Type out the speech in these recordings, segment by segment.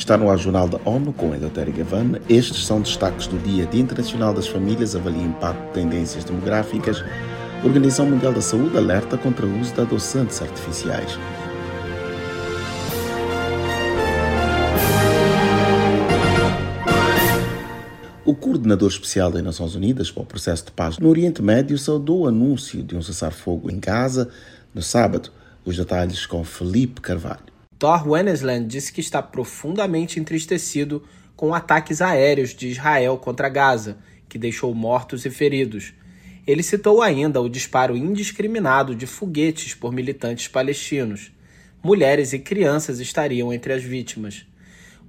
Está no ar Jornal da ONU com Eleutério Gavan. Estes são destaques do Dia de Internacional das Famílias avalia impacto de tendências demográficas. Organização Mundial da Saúde alerta contra o uso de adoçantes artificiais. O coordenador especial das Nações Unidas para o processo de paz no Oriente Médio saudou o anúncio de um cessar-fogo em Gaza no sábado. Os detalhes com Felipe Carvalho. Thor Wennesland disse que está profundamente entristecido com ataques aéreos de Israel contra Gaza, que deixou mortos e feridos. Ele citou ainda o disparo indiscriminado de foguetes por militantes palestinos. Mulheres e crianças estariam entre as vítimas.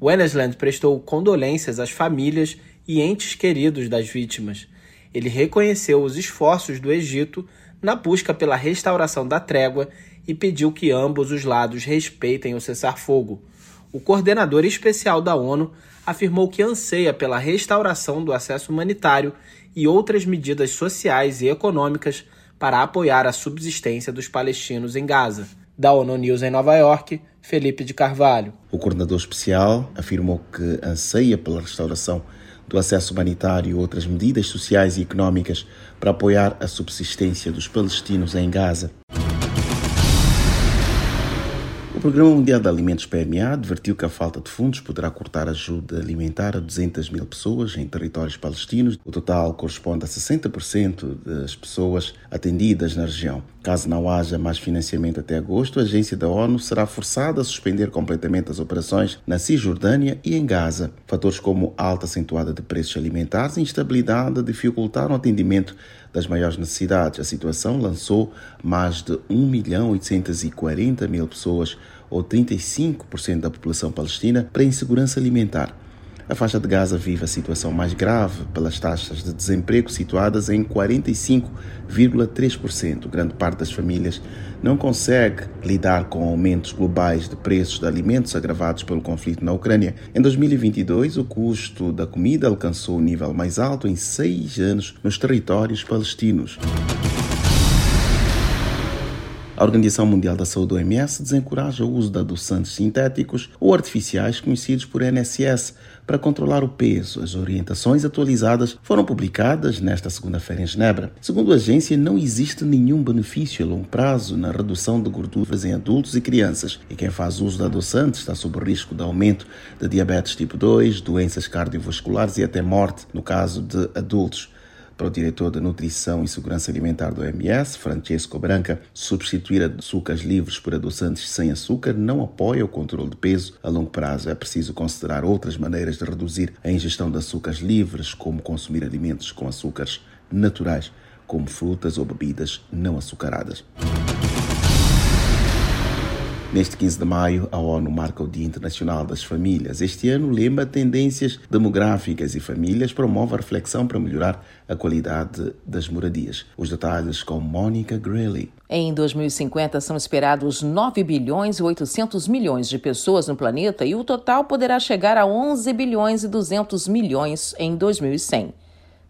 Wennesland prestou condolências às famílias e entes queridos das vítimas. Ele reconheceu os esforços do Egito na busca pela restauração da trégua e pediu que ambos os lados respeitem o cessar-fogo. O coordenador especial da ONU afirmou que anseia pela restauração do acesso humanitário e outras medidas sociais e econômicas para apoiar a subsistência dos palestinos em Gaza. Da ONU News em Nova York, Felipe de Carvalho. O coordenador especial afirmou que anseia pela restauração do acesso humanitário e outras medidas sociais e econômicas para apoiar a subsistência dos palestinos em Gaza. O Programa Mundial de Alimentos PMA advertiu que a falta de fundos poderá cortar a ajuda alimentar a 200 mil pessoas em territórios palestinos. O total corresponde a 60% das pessoas atendidas na região. Caso não haja mais financiamento até agosto, a agência da ONU será forçada a suspender completamente as operações na Cisjordânia e em Gaza. Fatores como alta acentuada de preços alimentares e instabilidade dificultaram o atendimento das maiores necessidades. A situação lançou mais de 1 milhão 840 mil pessoas, ou 35% da população palestina, para insegurança alimentar. A faixa de Gaza vive a situação mais grave pelas taxas de desemprego situadas em 45,3%. Grande parte das famílias não consegue lidar com aumentos globais de preços de alimentos agravados pelo conflito na Ucrânia. Em 2022, o custo da comida alcançou o nível mais alto em seis anos nos territórios palestinos. A Organização Mundial da Saúde, OMS, desencoraja o uso de adoçantes sintéticos ou artificiais conhecidos por NSS para controlar o peso. As orientações atualizadas foram publicadas nesta segunda-feira em Genebra. Segundo a agência, não existe nenhum benefício a longo prazo na redução de gorduras em adultos e crianças, e quem faz uso de adoçantes está sob risco de aumento de diabetes tipo 2, doenças cardiovasculares e até morte no caso de adultos. Para o diretor da Nutrição e Segurança Alimentar do OMS, Francesco Branca, substituir açúcares livres por adoçantes sem açúcar não apoia o controle de peso a longo prazo. É preciso considerar outras maneiras de reduzir a ingestão de açúcares livres, como consumir alimentos com açúcares naturais, como frutas ou bebidas não açucaradas. Neste 15 de maio, a ONU marca o Dia Internacional das Famílias. Este ano, o lema Tendências Demográficas e Famílias promove a reflexão para melhorar a qualidade das moradias. Os detalhes com Monica Greeley. Em 2050, são esperados 9 bilhões e 800 milhões de pessoas no planeta e o total poderá chegar a 11 bilhões e 200 milhões em 2100.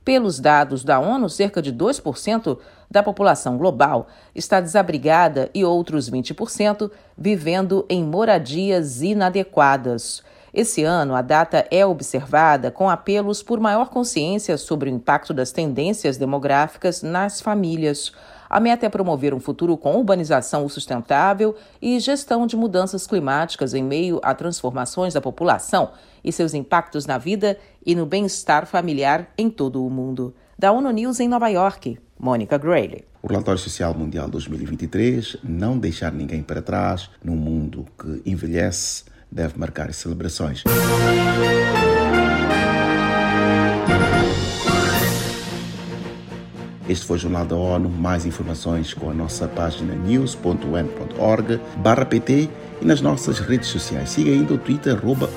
Pelos dados da ONU, cerca de 2% da população global está desabrigada e outros 20% vivendo em moradias inadequadas. Esse ano, a data é observada com apelos por maior consciência sobre o impacto das tendências demográficas nas famílias. A meta é promover um futuro com urbanização sustentável e gestão de mudanças climáticas em meio a transformações da população e seus impactos na vida e no bem-estar familiar em todo o mundo. Da ONU News em Nova York, Mônica Grayley. O Relatório Social Mundial 2023, não deixar ninguém para trás, num mundo que envelhece, deve marcar celebrações. Este foi o Jornal da ONU. Mais informações com a nossa página news.un.org pt e nas nossas redes sociais. Siga ainda o Twitter, arroba.